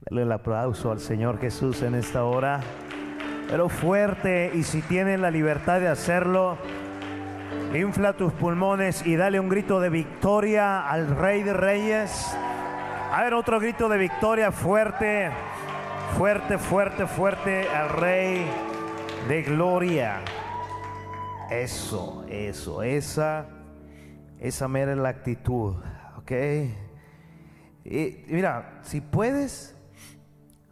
Dale el aplauso al Señor Jesús en esta hora. Pero fuerte y si tienes la libertad de hacerlo, infla tus pulmones y dale un grito de victoria al Rey de Reyes. A ver, otro grito de victoria fuerte, fuerte, fuerte, fuerte al Rey de Gloria. Eso, eso, esa, esa mera la actitud, ¿ok? Y mira, si puedes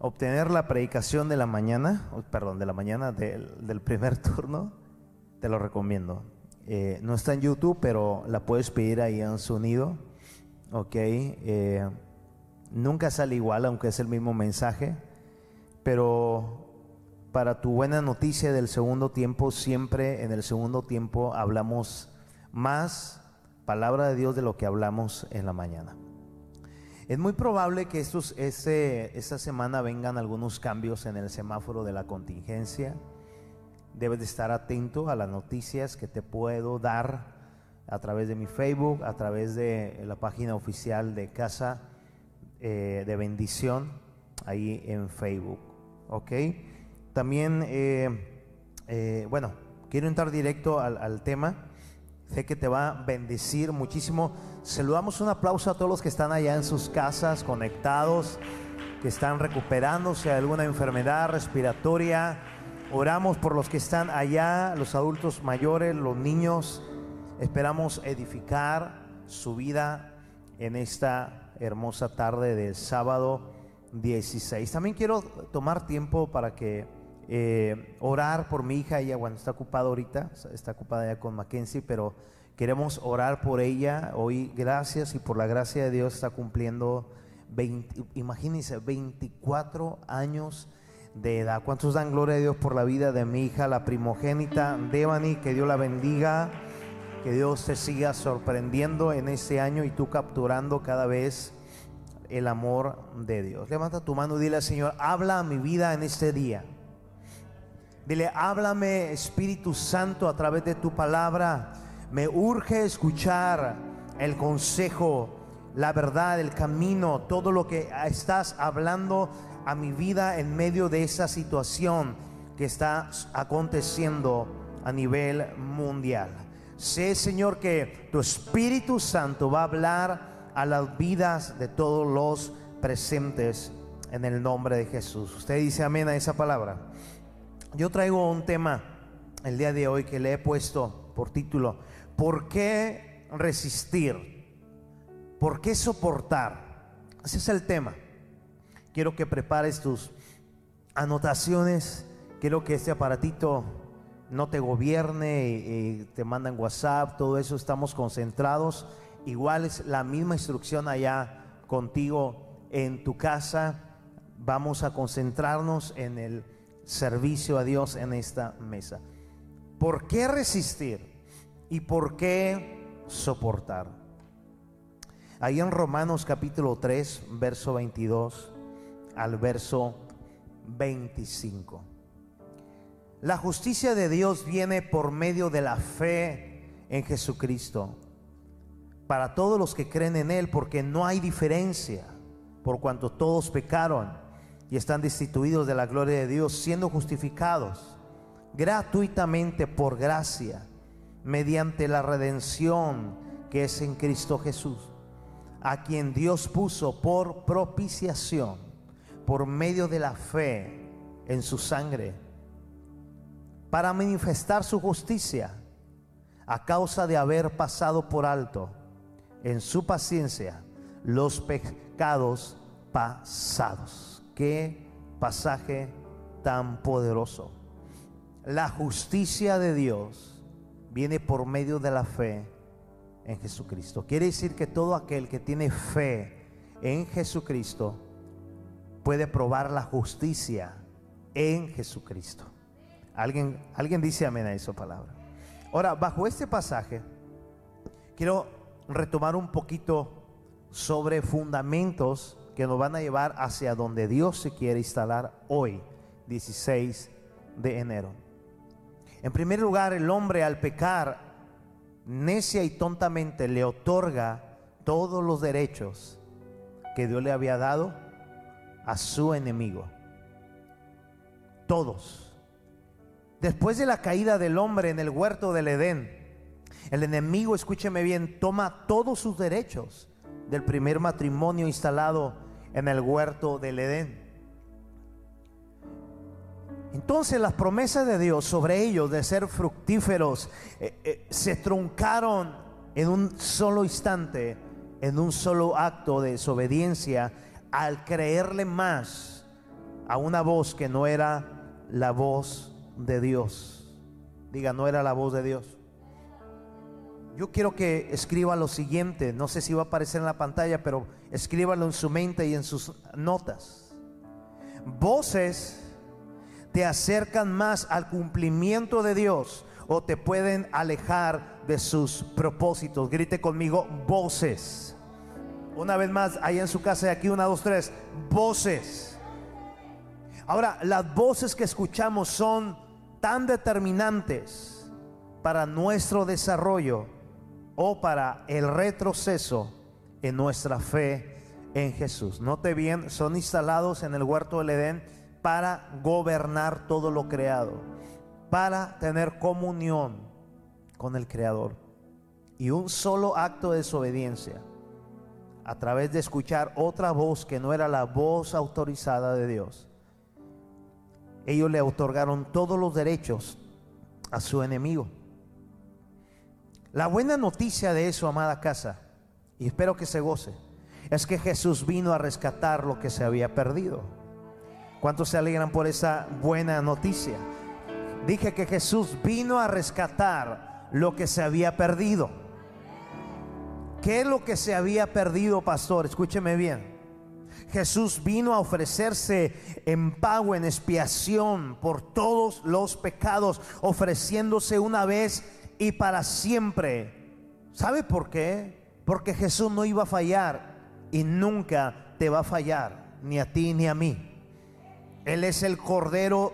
obtener la predicación de la mañana, perdón, de la mañana del, primer turno, te lo recomiendo. Eh, no está en YouTube, pero la puedes pedir ahí en sonido, ¿ok? Eh, nunca sale igual, aunque es el mismo mensaje, pero para tu buena noticia del segundo tiempo, siempre en el segundo tiempo hablamos más palabra de Dios de lo que hablamos en la mañana. Es muy probable que estos, esta semana vengan algunos cambios en el semáforo de la contingencia. Debes de estar atento a las noticias que te puedo dar a través de mi Facebook, a través de la página oficial de Casa eh, de Bendición, ahí en Facebook. ¿Ok? También, eh, eh, bueno, quiero entrar directo al, tema. Sé que te va a bendecir muchísimo. Saludamos un aplauso a todos los que están allá en sus casas, conectados, que están recuperándose de alguna enfermedad respiratoria. Oramos por los que están allá, los adultos mayores, los niños. Esperamos edificar su vida en esta hermosa tarde del sábado 16. También quiero tomar tiempo para que eh, orar por mi hija, ella cuando está ocupada ahorita, está ocupada ya con Mackenzie, pero queremos orar por ella hoy, gracias y por la gracia de Dios está cumpliendo, 20, imagínense, 24 años de edad. ¿Cuántos dan gloria a Dios por la vida de mi hija, la primogénita Devani? Que Dios la bendiga, que Dios te siga sorprendiendo en este año y tú capturando cada vez el amor de Dios. Levanta tu mano y dile al Señor, habla a mi vida en este día. Dile, háblame Espíritu Santo a través de tu palabra. Me urge escuchar el consejo, la verdad, el camino, todo lo que estás hablando a mi vida en medio de esa situación que está aconteciendo a nivel mundial. Sé, Señor, que tu Espíritu Santo va a hablar a las vidas de todos los presentes en el nombre de Jesús. Usted dice amén a esa palabra. Yo traigo un tema el día de hoy que le he puesto por título, ¿por qué resistir? ¿Por qué soportar? Ese es el tema. Quiero que prepares tus anotaciones, quiero que este aparatito no te gobierne y, te mandan WhatsApp, todo eso estamos concentrados. Igual es la misma instrucción allá contigo en tu casa. Vamos a concentrarnos en el servicio a Dios en esta mesa. ¿Por qué resistir y por qué soportar? Ahí en Romanos capítulo 3, verso 22 al verso 25. La justicia de Dios viene por medio de la fe en Jesucristo para todos los que creen en Él, porque no hay diferencia, por cuanto todos pecaron y están destituidos de la gloria de Dios, siendo justificados gratuitamente por gracia, mediante la redención que es en Cristo Jesús, a quien Dios puso por propiciación, por medio de la fe en su sangre, para manifestar su justicia a causa de haber pasado por alto en su paciencia los pecados pasados. Qué pasaje tan poderoso. La justicia de Dios viene por medio de la fe en Jesucristo. Quiere decir que todo aquel que tiene fe en Jesucristo puede probar la justicia en Jesucristo. ¿Alguien, alguien dice amén a esa palabra? Ahora, bajo este pasaje, quiero retomar un poquito sobre fundamentos que nos van a llevar hacia donde Dios se quiere instalar hoy, 16 de enero. En primer lugar, el hombre al pecar, necia y tontamente le otorga todos los derechos que Dios le había dado a su enemigo. Todos. Después de la caída del hombre en el huerto del Edén, el enemigo, escúcheme bien, toma todos sus derechos del primer matrimonio instalado en el huerto del Edén. Entonces las promesas de Dios sobre ellos de ser fructíferos eh, eh, se truncaron en un solo instante, en un solo acto de desobediencia, al creerle más a una voz que no era la voz de Dios. Diga, no era la voz de Dios. Yo quiero que escriba lo siguiente, no sé si va a aparecer en la pantalla, pero escríbalo en su mente y en sus notas. Voces te acercan más al cumplimiento de Dios o te pueden alejar de sus propósitos. Grite conmigo, voces. Una vez más, ahí en su casa, aquí una, dos, tres, voces. Ahora, las voces que escuchamos son tan determinantes para nuestro desarrollo o para el retroceso en nuestra fe en Jesús. Note bien, son instalados en el huerto del Edén para gobernar todo lo creado, para tener comunión con el Creador. Y un solo acto de desobediencia, a través de escuchar otra voz que no era la voz autorizada de Dios, ellos le otorgaron todos los derechos a su enemigo. La buena noticia de eso, amada casa, y espero que se goce, es que Jesús vino a rescatar lo que se había perdido. ¿Cuántos se alegran por esa buena noticia? Dije que Jesús vino a rescatar lo que se había perdido. ¿Qué es lo que se había perdido, pastor? Escúcheme bien. Jesús vino a ofrecerse en pago, en expiación por todos los pecados, ofreciéndose una vez y para siempre. ¿Sabe por qué? Porque Jesús no iba a fallar y nunca te va a fallar, ni a ti ni a mí. Él es el Cordero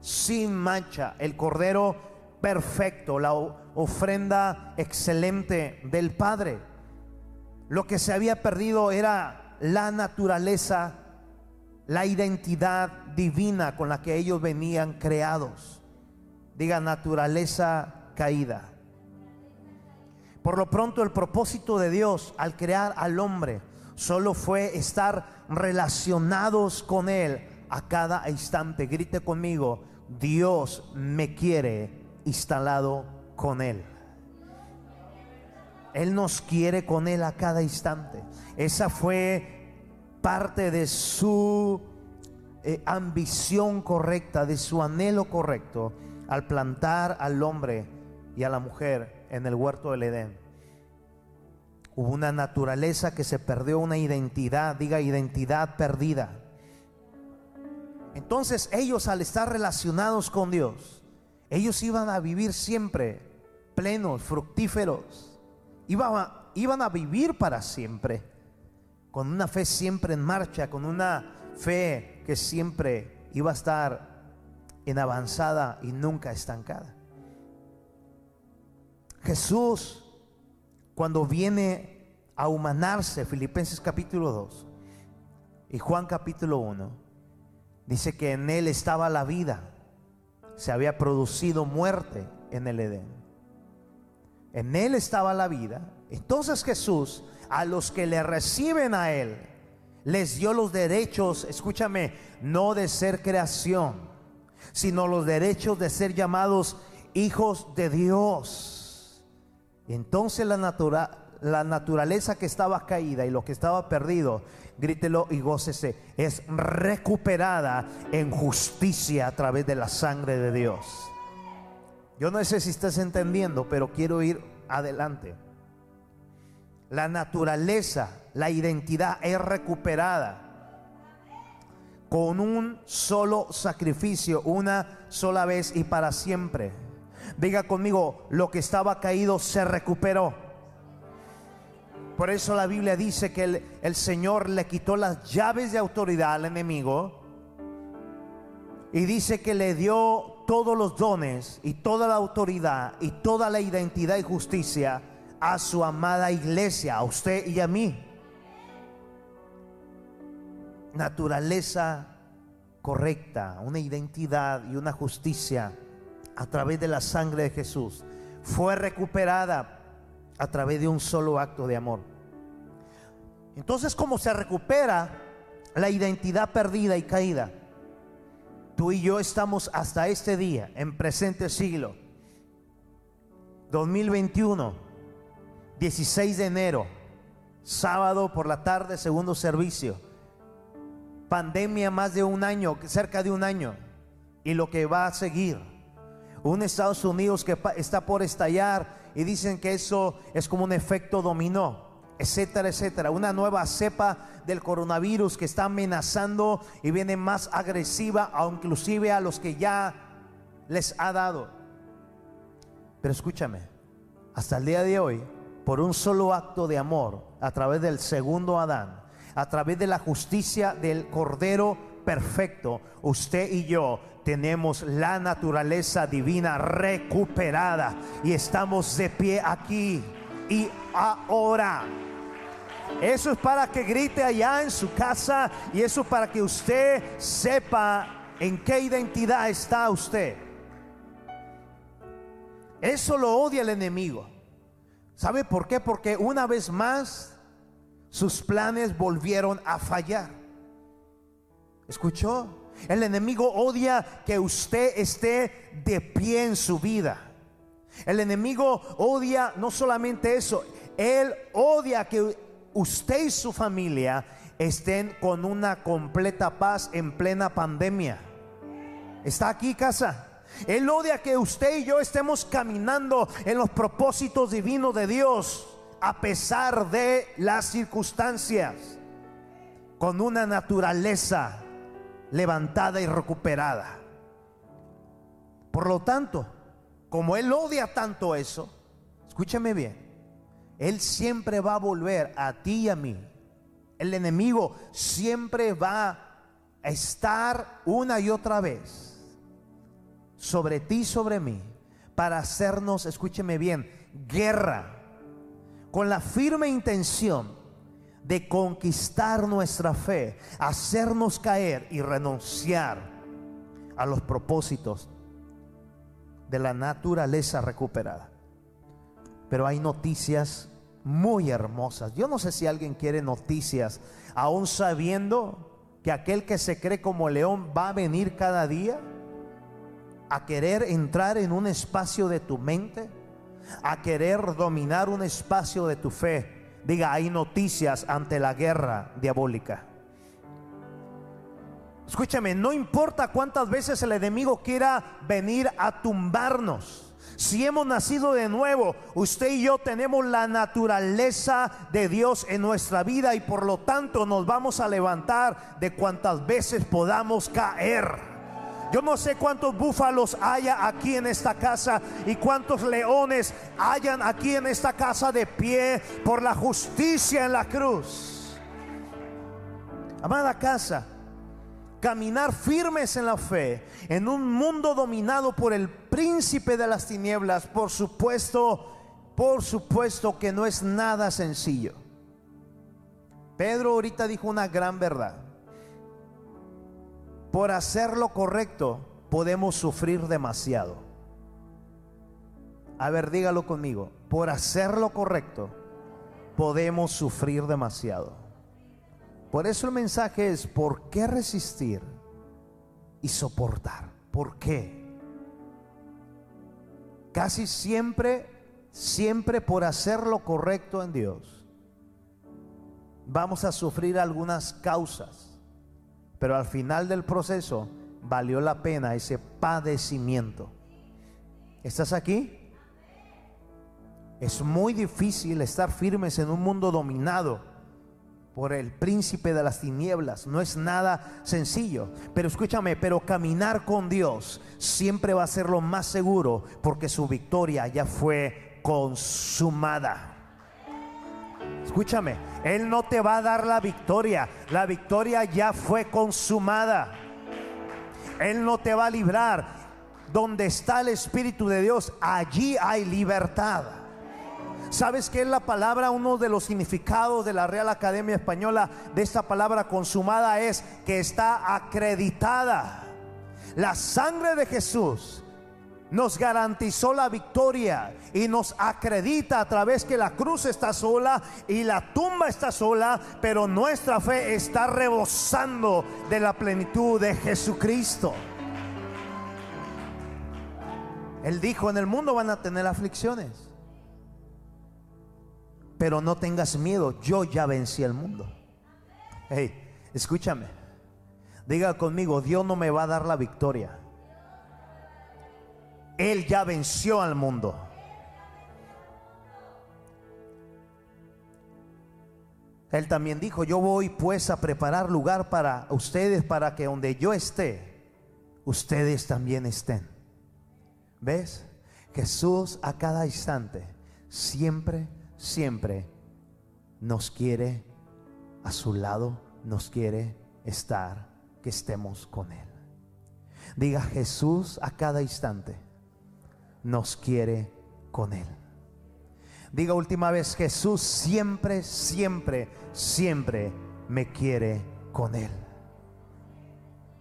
sin mancha, el Cordero perfecto, la ofrenda excelente del Padre. Lo que se había perdido era la naturaleza, la identidad divina con la que ellos venían creados. Diga naturaleza caída. Por lo pronto el propósito de Dios al crear al hombre solo fue estar relacionados con Él a cada instante. Grite conmigo, Dios me quiere instalado con Él. Él nos quiere con Él a cada instante. Esa fue parte de su eh, ambición correcta, de su anhelo correcto al plantar al hombre y a la mujer en el huerto del Edén. Hubo una naturaleza que se perdió, una identidad, diga identidad perdida. Entonces ellos al estar relacionados con Dios, ellos iban a vivir siempre plenos, fructíferos. Iban a, vivir para siempre, con una fe siempre en marcha, con una fe que siempre iba a estar en avanzada y nunca estancada. Jesús, cuando viene a humanarse, Filipenses capítulo 2 y Juan capítulo 1, dice que en él estaba la vida, se había producido muerte en el Edén. En él estaba la vida. Entonces Jesús, a los que le reciben a él, les dio los derechos, escúchame, no de ser creación, sino los derechos de ser llamados hijos de Dios. Entonces la, la naturaleza que estaba caída y lo que estaba perdido, grítelo y gócese, es recuperada en justicia a través de la sangre de Dios. Yo no sé si estás entendiendo, pero quiero ir adelante. La naturaleza, la identidad es recuperada con un solo sacrificio, una sola vez y para siempre. Diga conmigo, lo que estaba caído se recuperó. Por eso la Biblia dice que el, Señor le quitó las llaves de autoridad al enemigo y dice que le dio todos los dones y toda la autoridad y toda la identidad y justicia a su amada iglesia, a usted y a mí. naturaleza correcta, una identidad y una justicia a través de la sangre de Jesús fue recuperada a través de un solo acto de amor. Entonces, ¿cómo se recupera la identidad perdida y caída? Tú y yo estamos hasta este día, en presente siglo, 2021, 16 de enero, sábado por la tarde, segundo servicio. Pandemia más de un año, cerca de un año, y lo que va a seguir. Un Estados Unidos que está por estallar y dicen que eso es como un efecto dominó etcétera, etcétera. Una nueva cepa del coronavirus que está amenazando y viene más agresiva, inclusive a los que ya les ha dado. Pero escúchame, hasta el día de hoy, por un solo acto de amor, a través del segundo Adán, a través de la justicia del Cordero perfecto, usted y yo tenemos la naturaleza divina recuperada y estamos de pie aquí y ahora. Eso es para que grite allá en su casa y eso para que usted sepa en qué identidad está usted. Eso lo odia el enemigo. ¿Sabe por qué? Porque una vez más sus planes volvieron a fallar. ¿Escuchó? El enemigo odia que usted esté de pie en su vida. El enemigo odia no solamente eso, él odia que usted y su familia estén con una completa paz en plena pandemia. ¿Está aquí casa? Él odia que usted y yo estemos caminando en los propósitos divinos de Dios a pesar de las circunstancias, con una naturaleza levantada y recuperada. Por lo tanto, como Él odia tanto eso, escúcheme bien, Él siempre va a volver a ti y a mí. El enemigo siempre va a estar una y otra vez sobre ti y sobre mí para hacernos, escúcheme bien, guerra con la firme intención de conquistar nuestra fe, hacernos caer y renunciar a los propósitos de la naturaleza recuperada. Pero hay noticias muy hermosas. Yo no sé si alguien quiere noticias, aún sabiendo que aquel que se cree como león va a venir cada día a querer entrar en un espacio de tu mente, a querer dominar un espacio de tu fe. Diga, hay noticias ante la guerra diabólica. Escúchame, no importa cuántas veces el enemigo quiera venir a tumbarnos. Si hemos nacido de nuevo, usted y yo tenemos la naturaleza de Dios en nuestra vida y por lo tanto nos vamos a levantar de cuantas veces podamos caer. Yo no sé cuántos búfalos haya aquí en esta casa y cuántos leones hayan aquí en esta casa de pie por la justicia en la cruz. Amada casa, caminar firmes en la fe en un mundo dominado por el príncipe de las tinieblas, por supuesto, por supuesto que no es nada sencillo. Pedro ahorita dijo una gran verdad. Por hacer lo correcto podemos sufrir demasiado. A ver, dígalo conmigo. Por hacer lo correcto podemos sufrir demasiado. Por eso el mensaje es, ¿por qué resistir y soportar? ¿Por qué? Casi siempre, siempre por hacer lo correcto en Dios, vamos a sufrir algunas causas, pero al final del proceso valió la pena ese padecimiento. ¿Estás aquí? Es muy difícil estar firmes en un mundo dominado por el príncipe de las tinieblas. No es nada sencillo. Pero escúchame, pero caminar con Dios siempre va a ser lo más seguro porque su victoria ya fue consumada. Escúchame, Él no te va a dar la victoria. La victoria ya fue consumada. Él no te va a librar. Donde está el Espíritu de Dios, allí hay libertad. ¿Sabes qué es la palabra? Uno de los significados de la Real Academia Española de esta palabra consumada es que está acreditada. La sangre de Jesús nos garantizó la victoria y nos acredita a través que la cruz está sola y la tumba está sola, pero nuestra fe está rebosando de la plenitud de Jesucristo. Él dijo, en el mundo van a tener aflicciones, pero no tengas miedo, yo ya vencí el mundo. Hey, escúchame, diga conmigo, Dios no me va a dar la victoria él ya venció al mundo. Él también dijo, yo voy pues a preparar lugar para ustedes, para que donde yo esté, ustedes también estén. ¿Ves? Jesús a cada instante, siempre, siempre nos quiere a su lado, nos quiere estar, que estemos con Él. Diga Jesús a cada instante nos quiere con Él. Diga última vez, Jesús siempre, siempre, siempre me quiere con Él.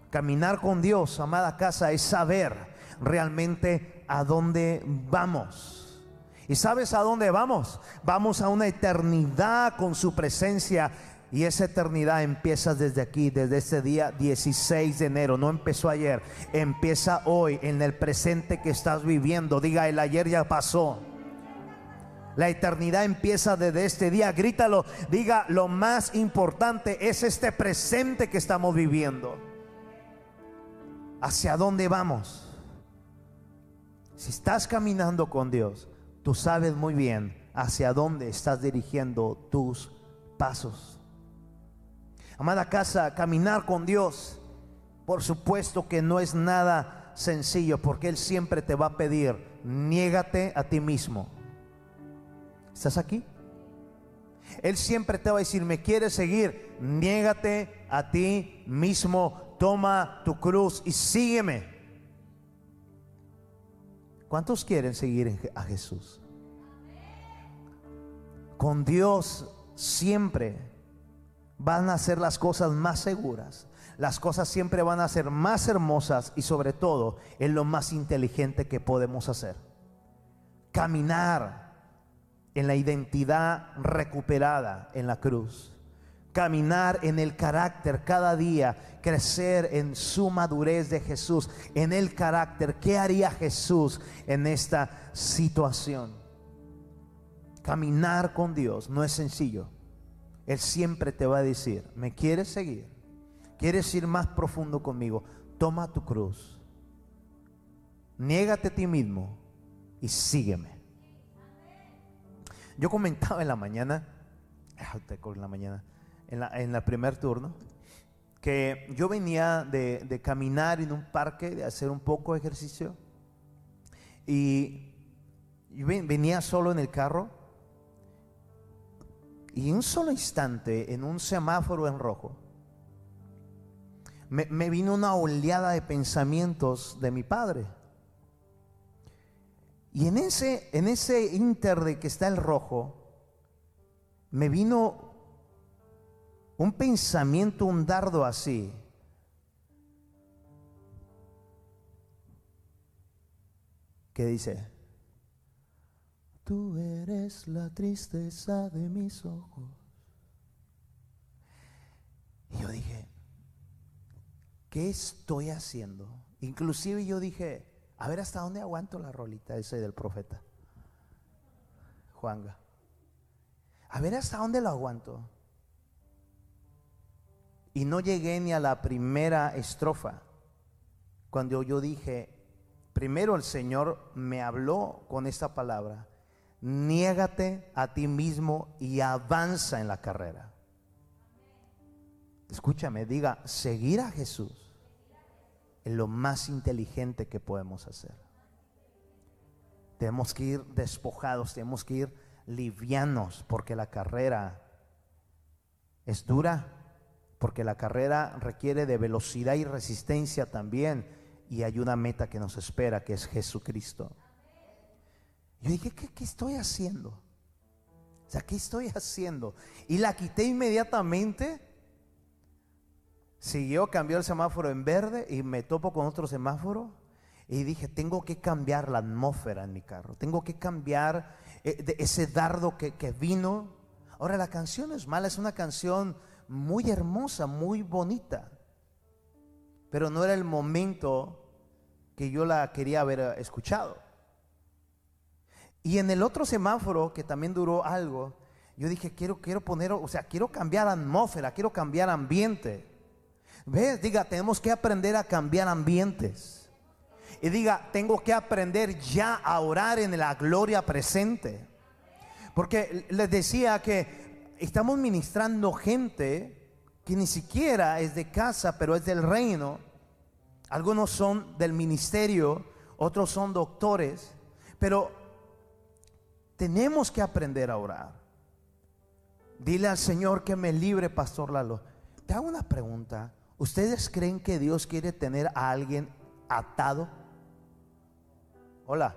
Caminar con Dios, amada casa, es saber realmente a dónde vamos. ¿Y sabes a dónde vamos? Vamos a una eternidad con su presencia y esa eternidad empieza desde aquí, desde ese día 16 de enero. No empezó ayer, empieza hoy, en el presente que estás viviendo. Diga, el ayer ya pasó. La eternidad empieza desde este día. Grítalo. Diga, lo más importante es este presente que estamos viviendo. ¿Hacia dónde vamos? Si estás caminando con Dios, tú sabes muy bien hacia dónde estás dirigiendo tus pasos. Amada casa, caminar con Dios, por supuesto que no es nada sencillo, porque Él siempre te va a pedir, niégate a ti mismo. ¿Estás aquí? Él siempre te va a decir, me quieres seguir, niégate a ti mismo, toma tu cruz y sígueme. ¿Cuántos quieren seguir a Jesús? Con Dios siempre van a ser las cosas más seguras. Las cosas siempre van a ser más hermosas y sobre todo es lo más inteligente que podemos hacer. Caminar en la identidad recuperada en la cruz. Caminar en el carácter cada día, crecer en su madurez de Jesús, en el carácter. ¿Qué haría Jesús en esta situación? Caminar con Dios no es sencillo él siempre te va a decir, ¿me quieres seguir? ¿Quieres ir más profundo conmigo? Toma tu cruz. Niégate a ti mismo y sígueme. Yo comentaba en la mañana, ah, en la mañana, en la, primer turno, que yo venía de, de, caminar en un parque, de hacer un poco de ejercicio, y, y venía solo en el carro y un solo instante, en un semáforo en rojo, me, vino una oleada de pensamientos de mi padre. Y en ese, en ese inter de que está el rojo, me vino un pensamiento, un dardo así. Que dice, Tú eres la tristeza de mis ojos. Y yo dije, ¿qué estoy haciendo? Inclusive yo dije, a ver hasta dónde aguanto la rolita ese del profeta. Juanga. A ver hasta dónde lo aguanto. Y no llegué ni a la primera estrofa. Cuando yo dije, primero el Señor me habló con esta palabra niégate a ti mismo y avanza en la carrera. Escúchame, diga, seguir a Jesús es lo más inteligente que podemos hacer. Tenemos que ir despojados, tenemos que ir livianos, porque la carrera es dura, porque la carrera requiere de velocidad y resistencia también, y hay una meta que nos espera, que es Jesucristo. Yo dije, ¿qué, estoy haciendo? O sea, ¿qué estoy haciendo? Y la quité inmediatamente. Siguió, cambió el semáforo en verde y me topo con otro semáforo. Y dije, tengo que cambiar la atmósfera en mi carro. Tengo que cambiar eh, ese dardo que, que vino. Ahora, la canción es mala, es una canción muy hermosa, muy bonita. Pero no era el momento que yo la quería haber escuchado. Y en el otro semáforo, que también duró algo, yo dije, quiero, quiero poner, o sea, quiero cambiar atmósfera, quiero cambiar ambiente. ¿Ves? Diga, tenemos que aprender a cambiar ambientes. Y diga, tengo que aprender ya a orar en la gloria presente. Porque les decía que estamos ministrando gente que ni siquiera es de casa, pero es del reino. Algunos son del ministerio, otros son doctores, pero tenemos que aprender a orar. Dile al Señor que me libre, Pastor Lalo. Te hago una pregunta. ¿Ustedes creen que Dios quiere tener a alguien atado? Hola.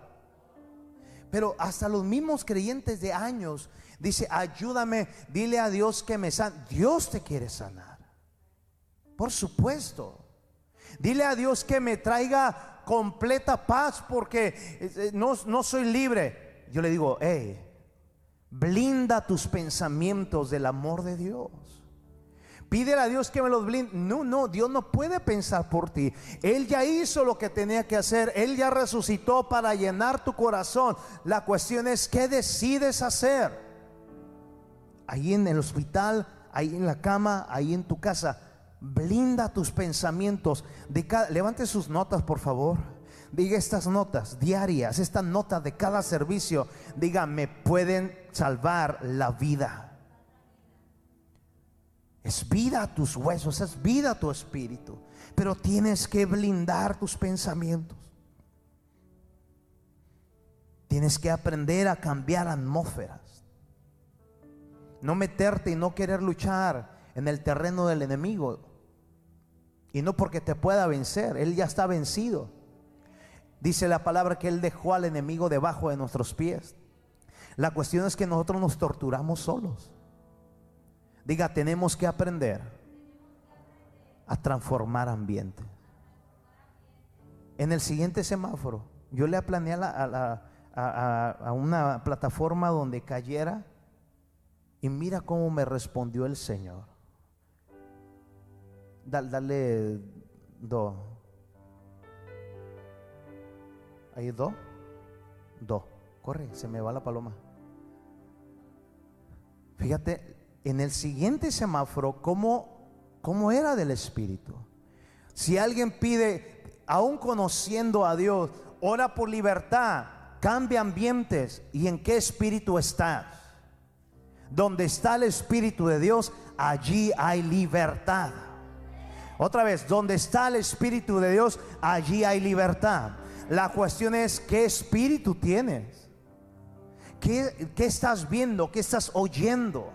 Pero hasta los mismos creyentes de años dice, ayúdame, dile a Dios que me sane. Dios te quiere sanar. Por supuesto. Dile a Dios que me traiga completa paz porque eh, eh, no, no soy libre yo le digo, hey, blinda tus pensamientos del amor de Dios. Pídele a Dios que me los blinde. No, no, Dios no puede pensar por ti. Él ya hizo lo que tenía que hacer. Él ya resucitó para llenar tu corazón. La cuestión es, ¿qué decides hacer? Ahí en el hospital, ahí en la cama, ahí en tu casa. Blinda tus pensamientos. Levante sus notas, por favor diga estas notas diarias, estas notas de cada servicio, diga, me pueden salvar la vida. Es vida tus huesos, es vida tu espíritu, pero tienes que blindar tus pensamientos. Tienes que aprender a cambiar atmósferas. No meterte y no querer luchar en el terreno del enemigo. Y no porque te pueda vencer, él ya está vencido. Dice la palabra que Él dejó al enemigo debajo de nuestros pies. La cuestión es que nosotros nos torturamos solos. Diga, tenemos que aprender a transformar ambiente. En el siguiente semáforo, yo le planeé a, a, una plataforma donde cayera y mira cómo me respondió el Señor. Dale, dale dos. Ahí dos. Dos. Corre, se me va la paloma. Fíjate, en el siguiente semáforo, ¿cómo, cómo era del Espíritu? Si alguien pide, aún conociendo a Dios, ora por libertad, cambia ambientes. ¿Y en qué espíritu estás? Donde está el Espíritu de Dios, allí hay libertad. Otra vez, donde está el Espíritu de Dios, allí hay libertad. La cuestión es qué espíritu tienes. ¿Qué, estás viendo? ¿Qué estás oyendo?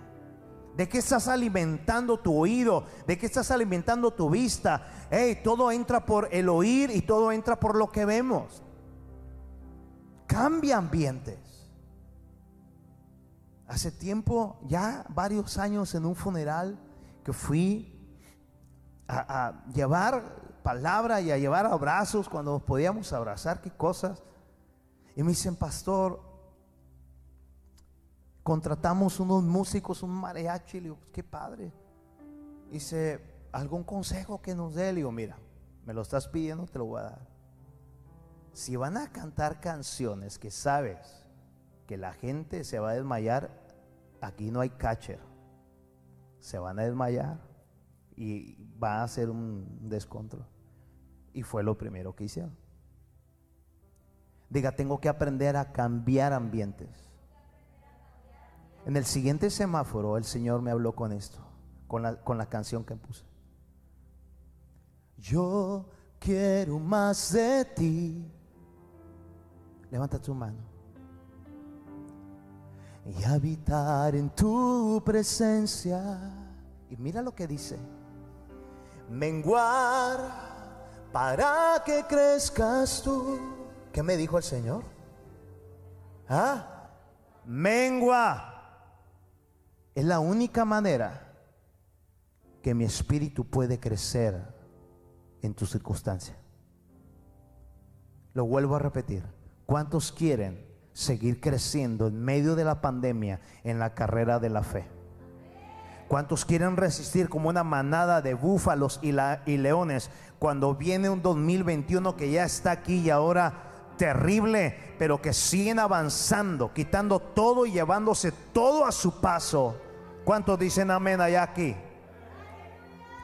¿De qué estás alimentando tu oído? ¿De qué estás alimentando tu vista? Hey, todo entra por el oír y todo entra por lo que vemos. Cambia ambientes. Hace tiempo, ya varios años en un funeral que fui a, a llevar palabra y a llevar abrazos cuando nos podíamos abrazar, qué cosas. Y me dicen, pastor, contratamos unos músicos, un mariachi, le digo, pues, qué padre. Dice, ¿algún consejo que nos dé? Le digo, mira, me lo estás pidiendo, te lo voy a dar. Si van a cantar canciones que sabes que la gente se va a desmayar, aquí no hay catcher. Se van a desmayar y va a ser un descontrol. Y fue lo primero que hicieron. Diga, tengo que aprender a cambiar ambientes. En el siguiente semáforo el Señor me habló con esto, con la, con la canción que puse. Yo quiero más de ti. Levanta tu mano. Y habitar en tu presencia. Y mira lo que dice. Menguar para que crezcas tú. ¿Qué me dijo el Señor? ¿Ah? Mengua. Es la única manera que mi espíritu puede crecer en tu circunstancia. Lo vuelvo a repetir. ¿Cuántos quieren seguir creciendo en medio de la pandemia en la carrera de la fe? ¿Cuántos quieren resistir como una manada de búfalos y, leones cuando viene un 2021 que ya está aquí y ahora terrible, pero que siguen avanzando, quitando todo y llevándose todo a su paso? ¿Cuántos dicen amén allá aquí?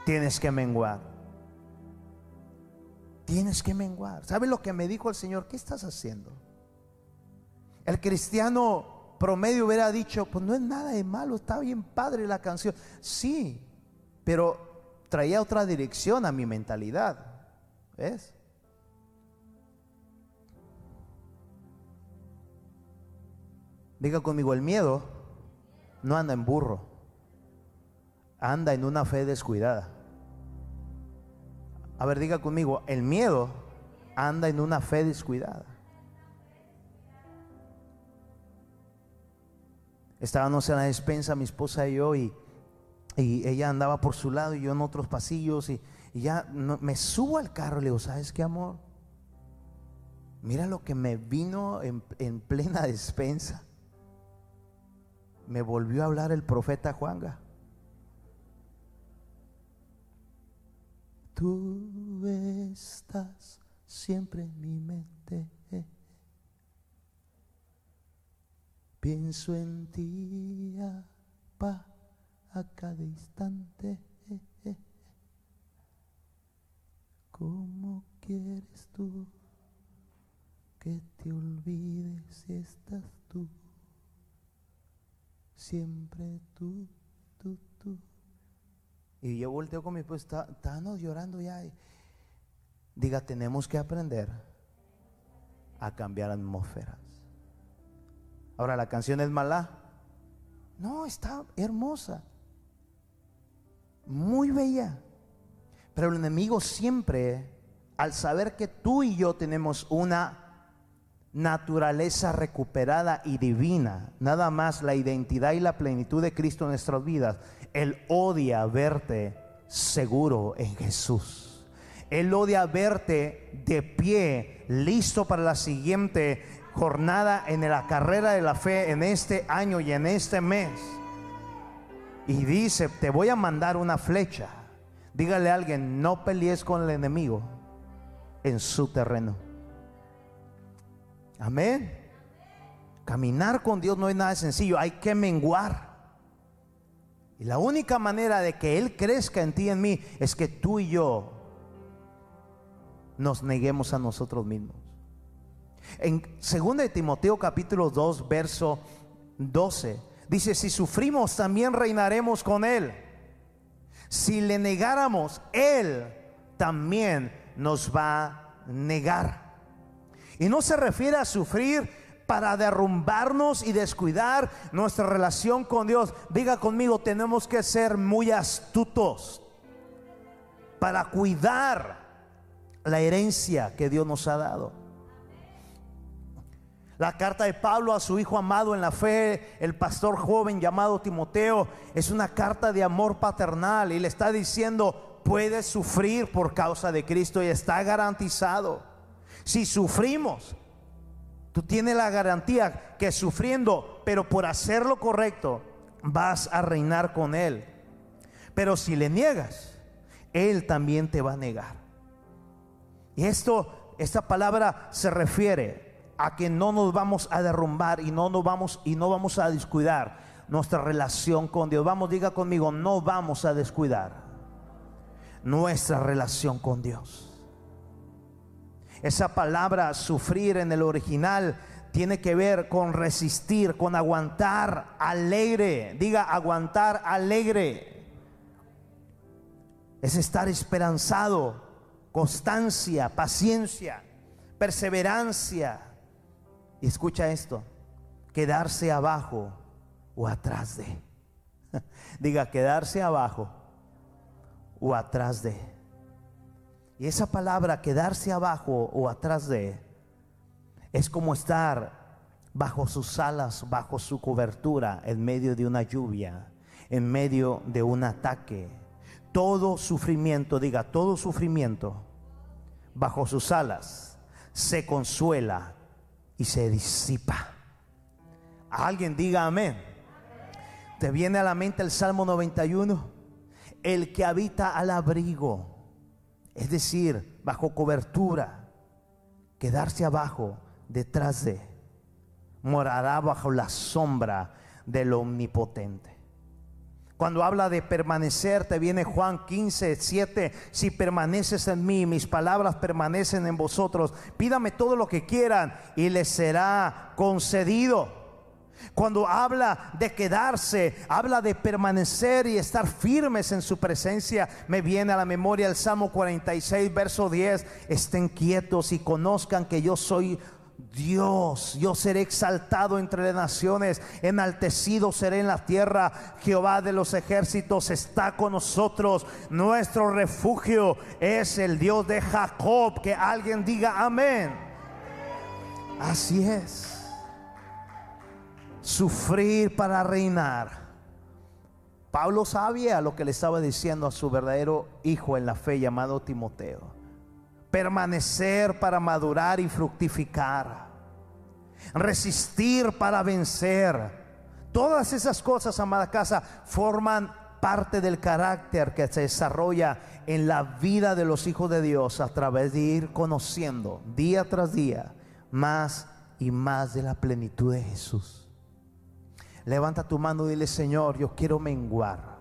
Tienes que menguar. Tienes que menguar. ¿Sabe lo que me dijo el Señor? ¿Qué estás haciendo? El cristiano promedio hubiera dicho, pues no es nada de malo, está bien padre la canción. Sí, pero traía otra dirección a mi mentalidad. ¿Ves? Diga conmigo, el miedo no anda en burro, anda en una fe descuidada. A ver, diga conmigo, el miedo anda en una fe descuidada. Estábamos en la despensa, mi esposa y yo, y, ella andaba por su lado y yo en otros pasillos, y, ya me subo al carro y le digo, ¿sabes qué, amor? Mira lo que me vino en, en plena despensa. Me volvió a hablar el profeta Juanga. Tú estás siempre en mi mente. Pienso en ti a cada instante. ¿Cómo quieres tú que te olvides si estás tú? Siempre tú, tú, tú. Y yo volteo con mi esposa, estábamos llorando ya. diga, tenemos que aprender a cambiar atmósferas. Ahora, la canción es mala. No, está hermosa. Muy bella. Pero el enemigo siempre, al saber que tú y yo tenemos una naturaleza recuperada y divina, nada más la identidad y la plenitud de Cristo en nuestras vidas, Él odia verte seguro en Jesús. Él odia verte de pie, listo para la siguiente jornada en la carrera de la fe en este año y en este mes. Y dice, te voy a mandar una flecha. Dígale a alguien, no pelees con el enemigo en su terreno. Amén. Caminar con Dios no es nada sencillo, hay que menguar. Y la única manera de que Él crezca en ti y en mí es que tú y yo nos neguemos a nosotros mismos. En 2 de Timoteo capítulo 2, verso 12, dice, si sufrimos también reinaremos con Él. Si le negáramos, Él también nos va a negar. Y no se refiere a sufrir para derrumbarnos y descuidar nuestra relación con Dios. Diga conmigo, tenemos que ser muy astutos para cuidar la herencia que Dios nos ha dado. La carta de Pablo a su hijo amado en la fe, el pastor joven llamado Timoteo, es una carta de amor paternal y le está diciendo, puedes sufrir por causa de Cristo y está garantizado. Si sufrimos, tú tienes la garantía que sufriendo, pero por hacer lo correcto, vas a reinar con Él. Pero si le niegas, Él también te va a negar. Y esto, esta palabra se refiere a que no nos vamos a derrumbar y no nos vamos y no vamos a descuidar nuestra relación con Dios. Vamos, diga conmigo, no vamos a descuidar nuestra relación con Dios. Esa palabra sufrir en el original tiene que ver con resistir, con aguantar alegre. Diga aguantar alegre. Es estar esperanzado, constancia, paciencia, perseverancia. Y escucha esto, quedarse abajo o atrás de. Diga quedarse abajo o atrás de. Y esa palabra, quedarse abajo o atrás de, es como estar bajo sus alas, bajo su cobertura, en medio de una lluvia. en medio de un ataque. Todo sufrimiento, diga, todo sufrimiento bajo sus alas se consuela y se disipa. Alguien diga amén. ¿Te viene a la mente el Salmo 91? El que habita al abrigo, es decir, bajo cobertura, quedarse abajo, detrás de, morará bajo la sombra del omnipotente. Cuando habla de permanecer, te viene Juan 15, 7. Si permaneces en mí, mis palabras permanecen en vosotros, pídame todo lo que quieran y les será concedido. Cuando habla de quedarse, habla de permanecer y estar firmes en su presencia, me viene a la memoria el Salmo 46, verso 10. Estén quietos y conozcan que yo soy Dios, yo seré exaltado entre las naciones, enaltecido seré en la tierra. Jehová de los ejércitos está con nosotros. Nuestro refugio es el Dios de Jacob. Que alguien diga amén. Así es. Sufrir para reinar. Pablo sabía lo que le estaba diciendo a su verdadero hijo en la fe llamado Timoteo permanecer para madurar y fructificar, resistir para vencer. Todas esas cosas, amada casa, forman parte del carácter que se desarrolla en la vida de los hijos de Dios a través de ir conociendo día tras día más y más de la plenitud de Jesús. Levanta tu mano y dile, Señor, yo quiero menguar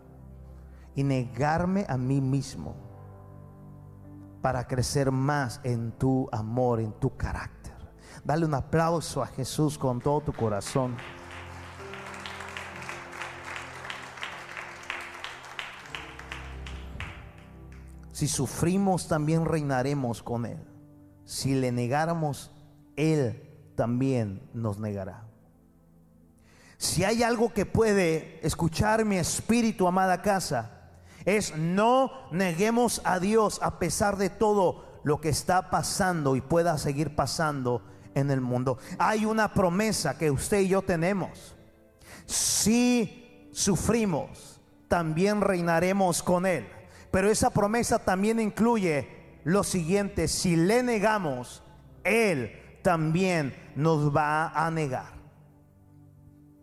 y negarme a mí mismo para crecer más en tu amor, en tu carácter. Dale un aplauso a Jesús con todo tu corazón. Si sufrimos, también reinaremos con Él. Si le negáramos, Él también nos negará. Si hay algo que puede escuchar mi espíritu, amada casa, es no neguemos a Dios a pesar de todo lo que está pasando y pueda seguir pasando en el mundo. Hay una promesa que usted y yo tenemos. Si sufrimos, también reinaremos con Él. Pero esa promesa también incluye lo siguiente, si le negamos, Él también nos va a negar.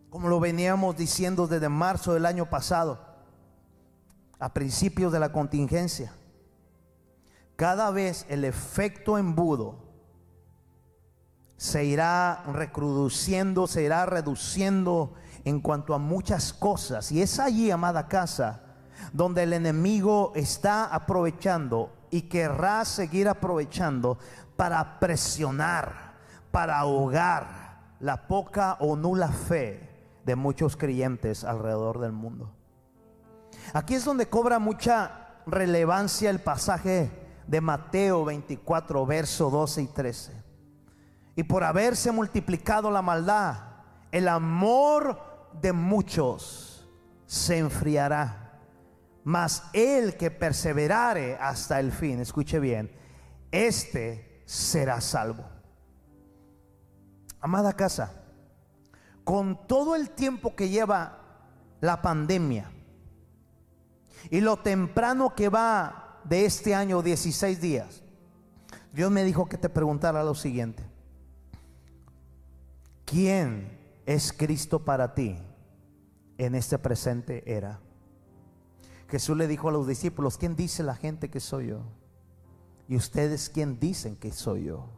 Como lo veníamos diciendo desde marzo del año pasado a principios de la contingencia, cada vez el efecto embudo se irá recrudeciendo, se irá reduciendo en cuanto a muchas cosas. Y es allí, amada casa, donde el enemigo está aprovechando y querrá seguir aprovechando para presionar, para ahogar la poca o nula fe de muchos creyentes alrededor del mundo. Aquí es donde cobra mucha relevancia el pasaje de Mateo 24, verso 12 y 13. Y por haberse multiplicado la maldad, el amor de muchos se enfriará. Mas el que perseverare hasta el fin, escuche bien, este será salvo. Amada casa, con todo el tiempo que lleva la pandemia, y lo temprano que va de este año, 16 días, Dios me dijo que te preguntara lo siguiente. ¿Quién es Cristo para ti en este presente era? Jesús le dijo a los discípulos, ¿quién dice la gente que soy yo? Y ustedes, ¿quién dicen que soy yo?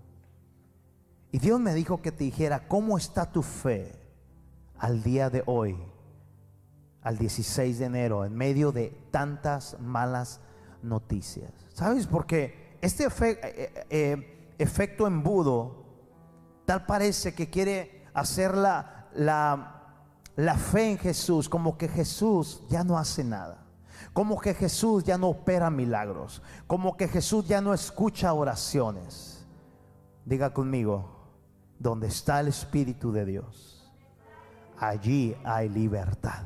Y Dios me dijo que te dijera, ¿cómo está tu fe al día de hoy? al 16 de enero en medio de tantas malas noticias. ¿Sabes? Porque este eh, eh, eh, efecto embudo tal parece que quiere hacer la, la fe en Jesús como que Jesús ya no hace nada. Como que Jesús ya no opera milagros. Como que Jesús ya no escucha oraciones. Diga conmigo, donde está el Espíritu de Dios, allí hay libertad.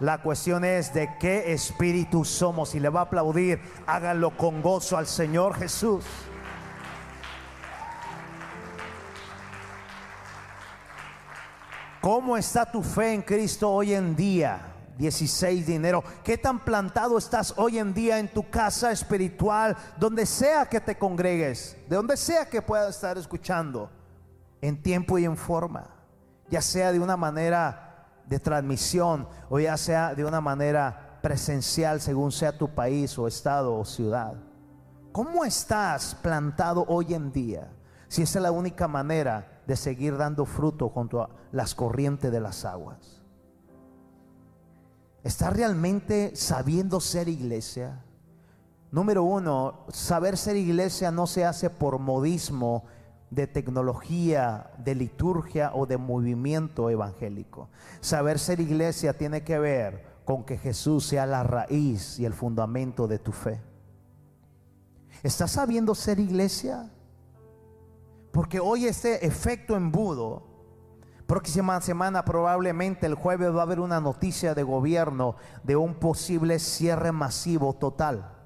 La cuestión es de qué espíritu somos. Y le va a aplaudir, háganlo con gozo al Señor Jesús. ¿Cómo está tu fe en Cristo hoy en día? 16 de enero. ¿Qué tan plantado estás hoy en día en tu casa espiritual, donde sea que te congregues, de donde sea que puedas estar escuchando, en tiempo y en forma, ya sea de una manera de transmisión o ya sea de una manera presencial según sea tu país o estado o ciudad? ¿Cómo estás plantado hoy en día? Si esa es la única manera de seguir dando fruto junto a las corrientes de las aguas. ¿Estás realmente sabiendo ser iglesia? Número uno, saber ser iglesia no se hace por modismo de tecnología, de liturgia o de movimiento evangélico. Saber ser iglesia tiene que ver con que Jesús sea la raíz y el fundamento de tu fe. ¿Estás sabiendo ser iglesia? Porque hoy este efecto embudo, próxima semana probablemente el jueves va a haber una noticia de gobierno de un posible cierre masivo total.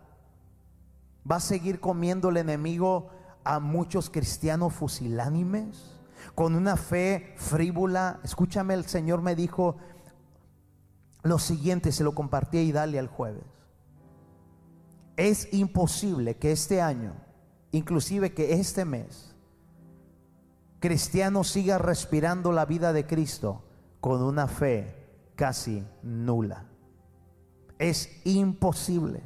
Va a seguir comiendo el enemigo a muchos cristianos fusilánimes con una fe frívola. Escúchame, el Señor me dijo lo siguiente, se lo compartí y dale al jueves. Es imposible que este año, inclusive que este mes, cristiano siga respirando la vida de Cristo con una fe casi nula. Es imposible.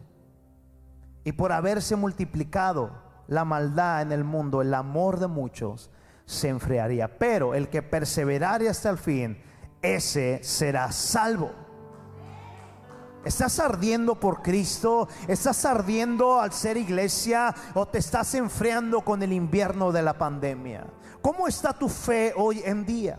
Y por haberse multiplicado la maldad en el mundo, el amor de muchos se enfriaría. Pero el que perseverare hasta el fin, ese será salvo. ¿Estás ardiendo por Cristo? ¿Estás ardiendo al ser iglesia o te estás enfriando con el invierno de la pandemia? ¿Cómo está tu fe hoy en día?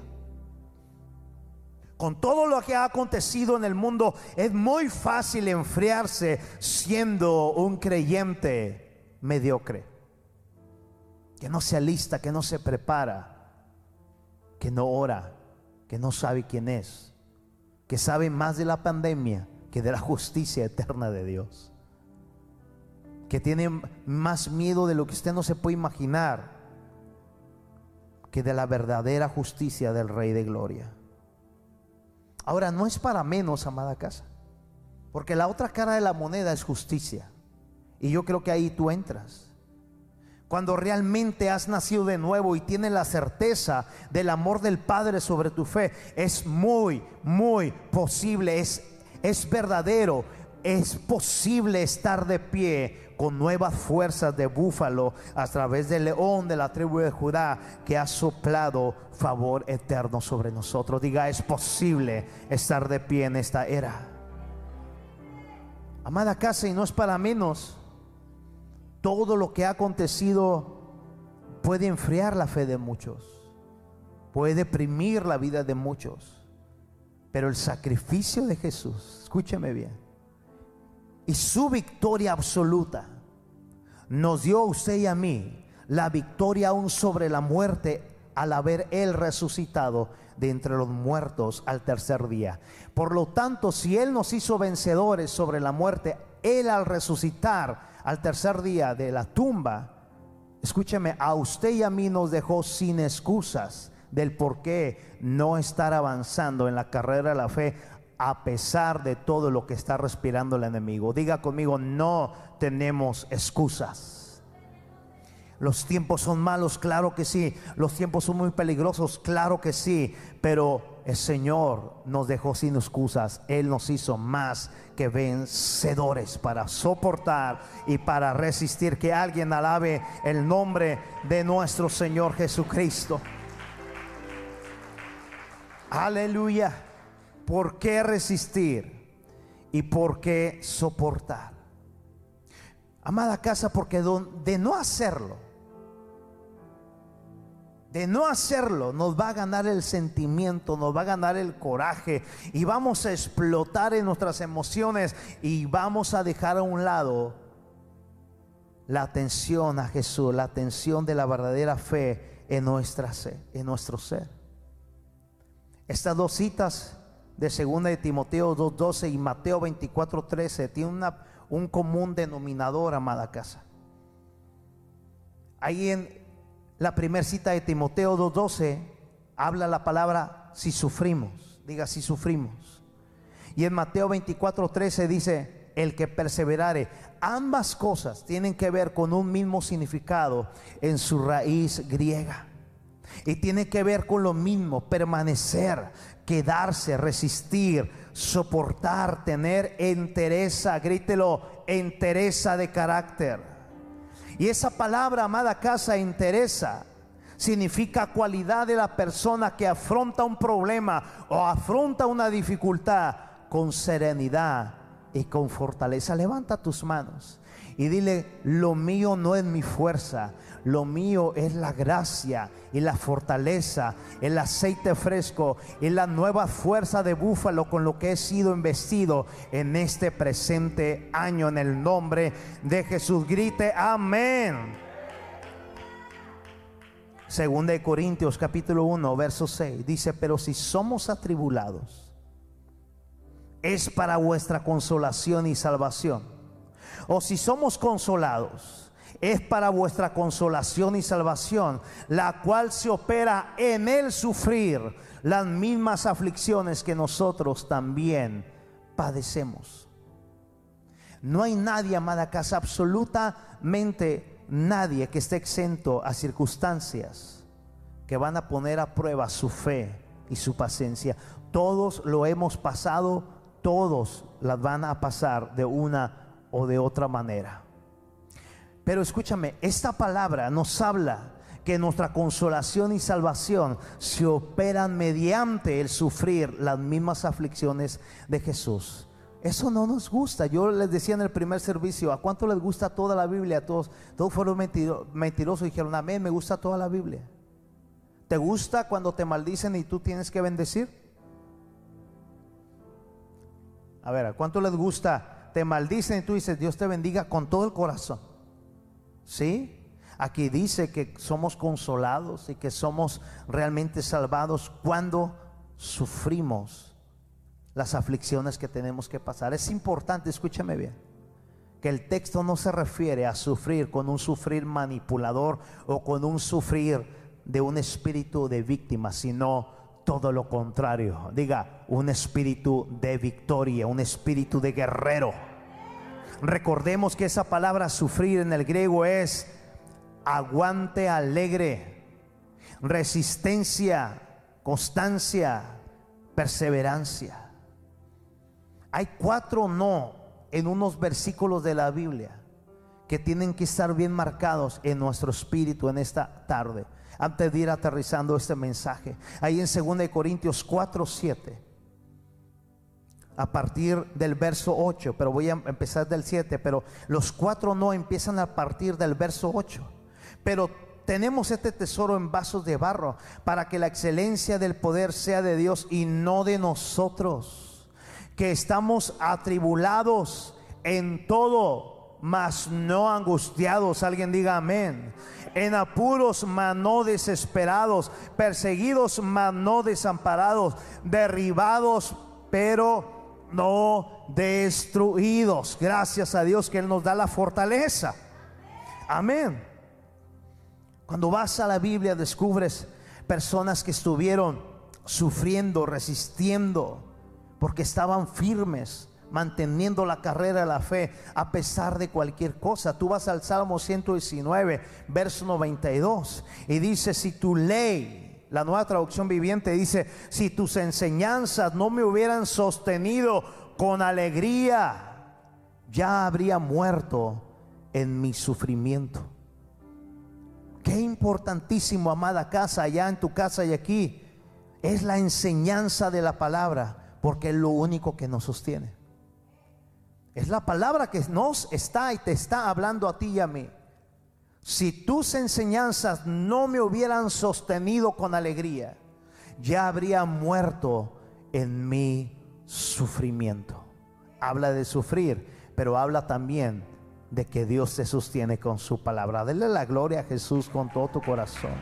Con todo lo que ha acontecido en el mundo, es muy fácil enfriarse siendo un creyente mediocre. Que no se alista, que no se prepara, que no ora, que no sabe quién es, que sabe más de la pandemia que de la justicia eterna de Dios. Que tiene más miedo de lo que usted no se puede imaginar que de la verdadera justicia del Rey de Gloria. Ahora, no es para menos, amada casa, porque la otra cara de la moneda es justicia. Y yo creo que ahí tú entras. Cuando realmente has nacido de nuevo y tienes la certeza del amor del Padre sobre tu fe, es muy, muy posible, es es verdadero, es posible estar de pie con nuevas fuerzas de búfalo a través del león de la tribu de Judá que ha soplado favor eterno sobre nosotros. Diga, es posible estar de pie en esta era. Amada casa, y no es para menos, todo lo que ha acontecido puede enfriar la fe de muchos, puede deprimir la vida de muchos. Pero el sacrificio de Jesús, escúcheme bien, y su victoria absoluta nos dio a usted y a mí la victoria aún sobre la muerte al haber Él resucitado de entre los muertos al tercer día. Por lo tanto, si Él nos hizo vencedores sobre la muerte, Él al resucitar al tercer día de la tumba, escúcheme, a usted y a mí nos dejó sin excusas del por qué no estar avanzando en la carrera de la fe a pesar de todo lo que está respirando el enemigo. Diga conmigo, no tenemos excusas. Los tiempos son malos, claro que sí. Los tiempos son muy peligrosos, claro que sí. Pero el Señor nos dejó sin excusas. Él nos hizo más que vencedores para soportar y para resistir. Que alguien alabe el nombre de nuestro Señor Jesucristo. Aleluya. ¿Por qué resistir? ¿Y por qué soportar? Amada casa, porque de no hacerlo, de no hacerlo, nos va a ganar el sentimiento, nos va a ganar el coraje y vamos a explotar en nuestras emociones y vamos a dejar a un lado la atención a Jesús, la atención de la verdadera fe en, nuestra, en nuestro ser. Estas dos citas de segunda de Timoteo 2.12 y Mateo 24.13 tienen un común denominador, amada casa. Ahí en la primera cita de Timoteo 2.12 habla la palabra si sufrimos, diga si sufrimos. Y en Mateo 24, 13 dice, el que perseverare. Ambas cosas tienen que ver con un mismo significado en su raíz griega. Y tiene que ver con lo mismo, permanecer, quedarse, resistir, soportar, tener entereza, grítelo, entereza de carácter. Y esa palabra, amada casa, interesa, significa cualidad de la persona que afronta un problema o afronta una dificultad con serenidad y con fortaleza. Levanta tus manos y dile, lo mío no es mi fuerza, lo mío es la gracia y la fortaleza, el aceite fresco y la nueva fuerza de búfalo con lo que he sido investido en este presente año en el nombre de Jesús. Grite amén. Segunda de Corintios capítulo 1, verso 6 dice, pero si somos atribulados, es para vuestra consolación y salvación. O si somos consolados, es para vuestra consolación y salvación, la cual se opera en el sufrir las mismas aflicciones que nosotros también padecemos. No hay nadie, amada casa, absolutamente nadie que esté exento a circunstancias que van a poner a prueba su fe y su paciencia. Todos lo hemos pasado, todos las van a pasar de una o de otra manera. Pero escúchame, esta palabra nos habla que nuestra consolación y salvación se operan mediante el sufrir las mismas aflicciones de Jesús. Eso no nos gusta. Yo les decía en el primer servicio, ¿a cuánto les gusta toda la Biblia? Todos, todos fueron mentirosos y dijeron, amén, me gusta toda la Biblia. ¿Te gusta cuando te maldicen y tú tienes que bendecir? A ver, ¿a cuánto les gusta? Te maldicen y tú dices, Dios te bendiga con todo el corazón. ¿Sí? Aquí dice que somos consolados y que somos realmente salvados cuando sufrimos las aflicciones que tenemos que pasar. Es importante, escúchame bien, que el texto no se refiere a sufrir con un sufrir manipulador o con un sufrir de un espíritu de víctima, sino todo lo contrario. Diga, un espíritu de victoria, un espíritu de guerrero Recordemos que esa palabra sufrir en el griego es aguante alegre, resistencia, constancia, perseverancia. Hay cuatro no en unos versículos de la Biblia que tienen que estar bien marcados en nuestro espíritu en esta tarde, antes de ir aterrizando este mensaje. Ahí en 2 Corintios 4, 7 a partir del verso 8, pero voy a empezar del 7, pero los cuatro no empiezan a partir del verso 8. Pero tenemos este tesoro en vasos de barro para que la excelencia del poder sea de Dios y no de nosotros, que estamos atribulados en todo, mas no angustiados. Alguien diga amén. En apuros, mas no desesperados, perseguidos, mas no desamparados, derribados, pero no destruidos. Gracias a Dios que Él nos da la fortaleza. Amén. Cuando vas a la Biblia descubres personas que estuvieron sufriendo, resistiendo, porque estaban firmes, manteniendo la carrera de la fe a pesar de cualquier cosa. Tú vas al Salmo 119, verso 92, y dice, si tu ley la nueva traducción viviente dice, si tus enseñanzas no me hubieran sostenido con alegría, ya habría muerto en mi sufrimiento. Qué importantísimo, amada casa, allá en tu casa y aquí, es la enseñanza de la palabra, porque es lo único que nos sostiene. Es la palabra que nos está y te está hablando a ti y a mí si tus enseñanzas no me hubieran sostenido con alegría, ya habría muerto en mi sufrimiento. Habla de sufrir, pero habla también de que Dios se sostiene con su palabra. Dele la gloria a Jesús con todo tu corazón.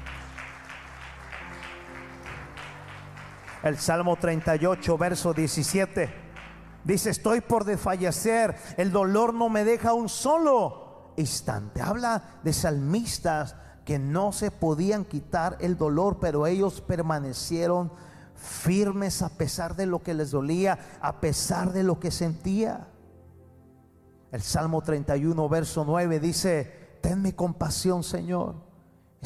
El Salmo 38, verso 17. Dice, estoy por desfallecer, el dolor no me deja un solo instante. Habla de salmistas que no se podían quitar el dolor, pero ellos permanecieron firmes a pesar de lo que les dolía, a pesar de lo que sentía. El Salmo 31, verso 9 dice, tenme compasión, Señor.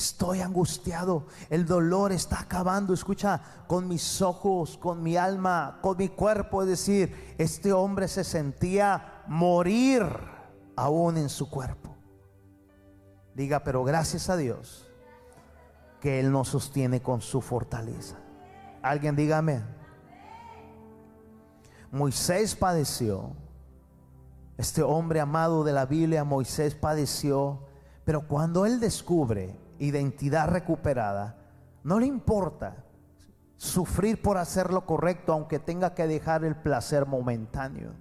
Estoy angustiado, el dolor está acabando, escucha, con mis ojos, con mi alma, con mi cuerpo. Es decir, este hombre se sentía morir aún en su cuerpo. Diga, pero gracias a Dios que Él nos sostiene con su fortaleza. Alguien dígame. Moisés padeció. Este hombre amado de la Biblia, Moisés padeció. Pero cuando Él descubre identidad recuperada, no le importa sufrir por hacer lo correcto, aunque tenga que dejar el placer momentáneo.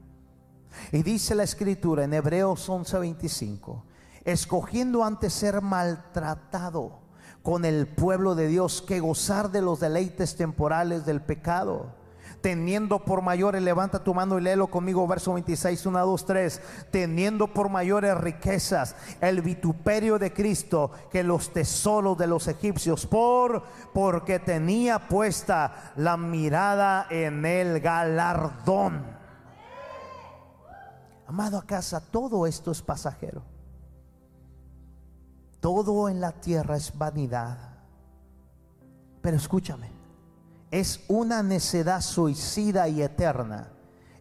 Y dice la escritura en Hebreos 11:25, escogiendo antes ser maltratado con el pueblo de Dios que gozar de los deleites temporales del pecado teniendo por mayores, levanta tu mano y léelo conmigo, verso 26, 1, 2, 3, teniendo por mayores riquezas el vituperio de Cristo que los tesoros de los egipcios, por porque tenía puesta la mirada en el galardón. Amado a casa, todo esto es pasajero. Todo en la tierra es vanidad. Pero escúchame, es una necedad suicida y eterna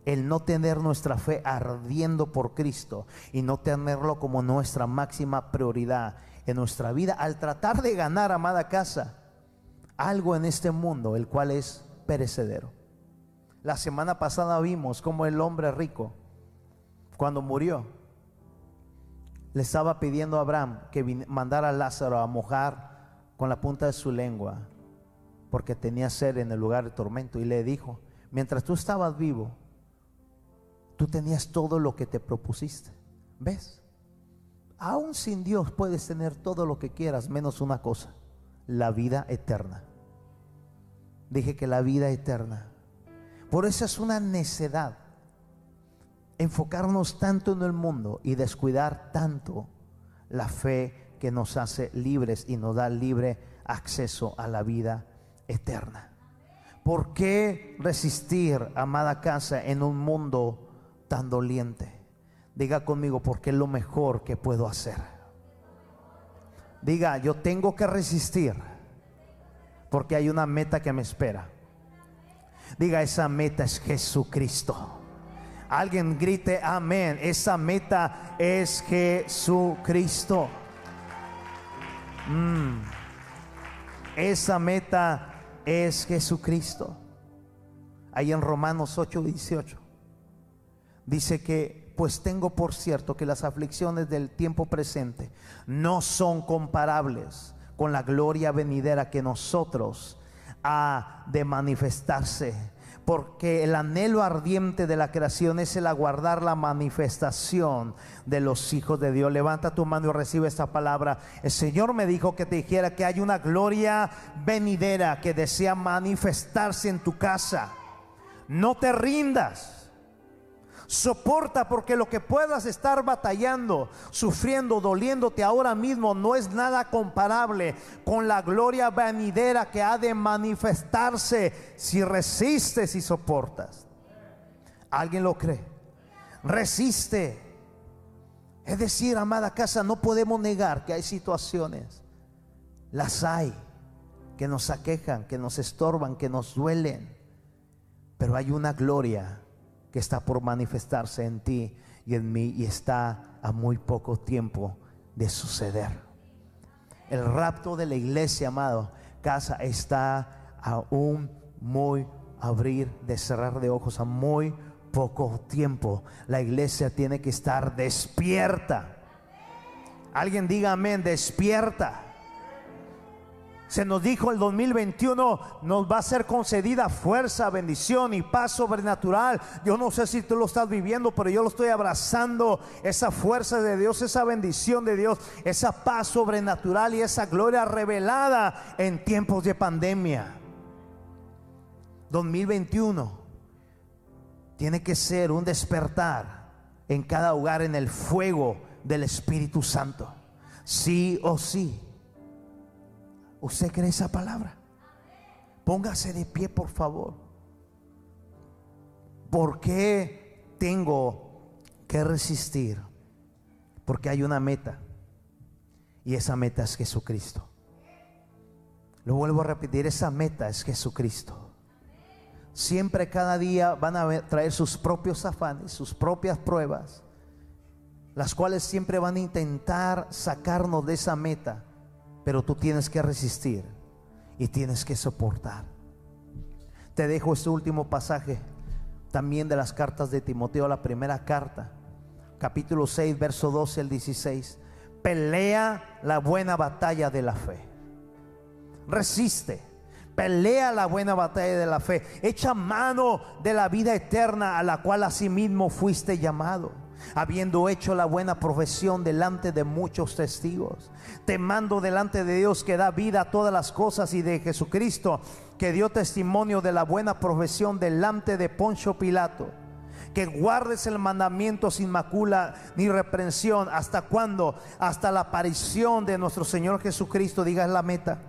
el no tener nuestra fe ardiendo por Cristo y no tenerlo como nuestra máxima prioridad en nuestra vida al tratar de ganar, amada casa, algo en este mundo, el cual es perecedero. La semana pasada vimos cómo el hombre rico, cuando murió, le estaba pidiendo a Abraham que mandara a Lázaro a mojar con la punta de su lengua porque tenía sed en el lugar de tormento y le dijo, mientras tú estabas vivo, tú tenías todo lo que te propusiste. ¿Ves? Aún sin Dios puedes tener todo lo que quieras, menos una cosa, la vida eterna. Dije que la vida eterna. Por eso es una necedad enfocarnos tanto en el mundo y descuidar tanto la fe que nos hace libres y nos da libre acceso a la vida eterna. ¿Por qué resistir, amada casa, en un mundo tan doliente? Diga conmigo, porque es lo mejor que puedo hacer. Diga, yo tengo que resistir, porque hay una meta que me espera. Diga, esa meta es Jesucristo. Alguien grite amén. Esa meta es Jesucristo. Mm. Esa meta es Jesucristo. Ahí en Romanos 8, 18. Dice que, pues tengo por cierto que las aflicciones del tiempo presente no son comparables con la gloria venidera que nosotros ha de manifestarse porque el anhelo ardiente de la creación es el aguardar la manifestación de los hijos de Dios. Levanta tu mano y recibe esta palabra. El Señor me dijo que te dijera que hay una gloria venidera que desea manifestarse en tu casa. No te rindas. Soporta porque lo que puedas estar batallando, sufriendo, doliéndote ahora mismo no es nada comparable con la gloria venidera que ha de manifestarse si resistes y soportas. ¿Alguien lo cree? Resiste. Es decir, amada casa, no podemos negar que hay situaciones, las hay, que nos aquejan, que nos estorban, que nos duelen, pero hay una gloria que está por manifestarse en ti y en mí y está a muy poco tiempo de suceder. El rapto de la iglesia, amado, casa, está a un muy abrir de cerrar de ojos, a muy poco tiempo. La iglesia tiene que estar despierta. Alguien diga amén, despierta. Se nos dijo el 2021 nos va a ser concedida fuerza, bendición y paz sobrenatural. Yo no sé si tú lo estás viviendo, pero yo lo estoy abrazando. Esa fuerza de Dios, esa bendición de Dios, esa paz sobrenatural y esa gloria revelada en tiempos de pandemia. 2021 tiene que ser un despertar en cada hogar en el fuego del Espíritu Santo. Sí o sí. ¿Usted cree esa palabra? Póngase de pie, por favor. ¿Por qué tengo que resistir? Porque hay una meta. Y esa meta es Jesucristo. Lo vuelvo a repetir, esa meta es Jesucristo. Siempre cada día van a traer sus propios afanes, sus propias pruebas, las cuales siempre van a intentar sacarnos de esa meta, pero tú tienes que resistir y tienes que soportar. Te dejo este último pasaje también de las cartas de Timoteo, la primera carta, capítulo 6, verso 12 al 16. Pelea la buena batalla de la fe. Resiste pelea la buena batalla de la fe, echa mano de la vida eterna a la cual asimismo fuiste llamado, habiendo hecho la buena profesión delante de muchos testigos. Te mando delante de Dios que da vida a todas las cosas y de Jesucristo que dio testimonio de la buena profesión delante de Poncio Pilato que guardes el mandamiento sin macula ni reprensión. ¿Hasta cuándo? Hasta la aparición de nuestro Señor Jesucristo, digas la meta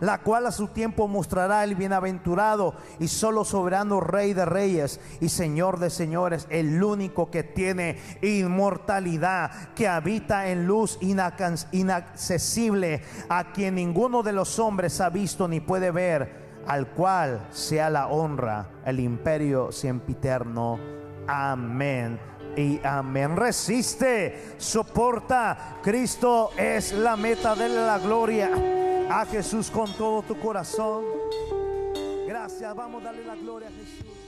la cual a su tiempo mostrará el bienaventurado y solo soberano Rey de Reyes y Señor de Señores, el único que tiene inmortalidad, que habita en luz inaccesible, a quien ninguno de los hombres ha visto ni puede ver, al cual sea la honra, el imperio sempiterno. Amén y amén. Resiste, soporta. Cristo es la meta de la gloria a Jesús con todo tu corazón. Gracias, vamos a darle la gloria a Jesús.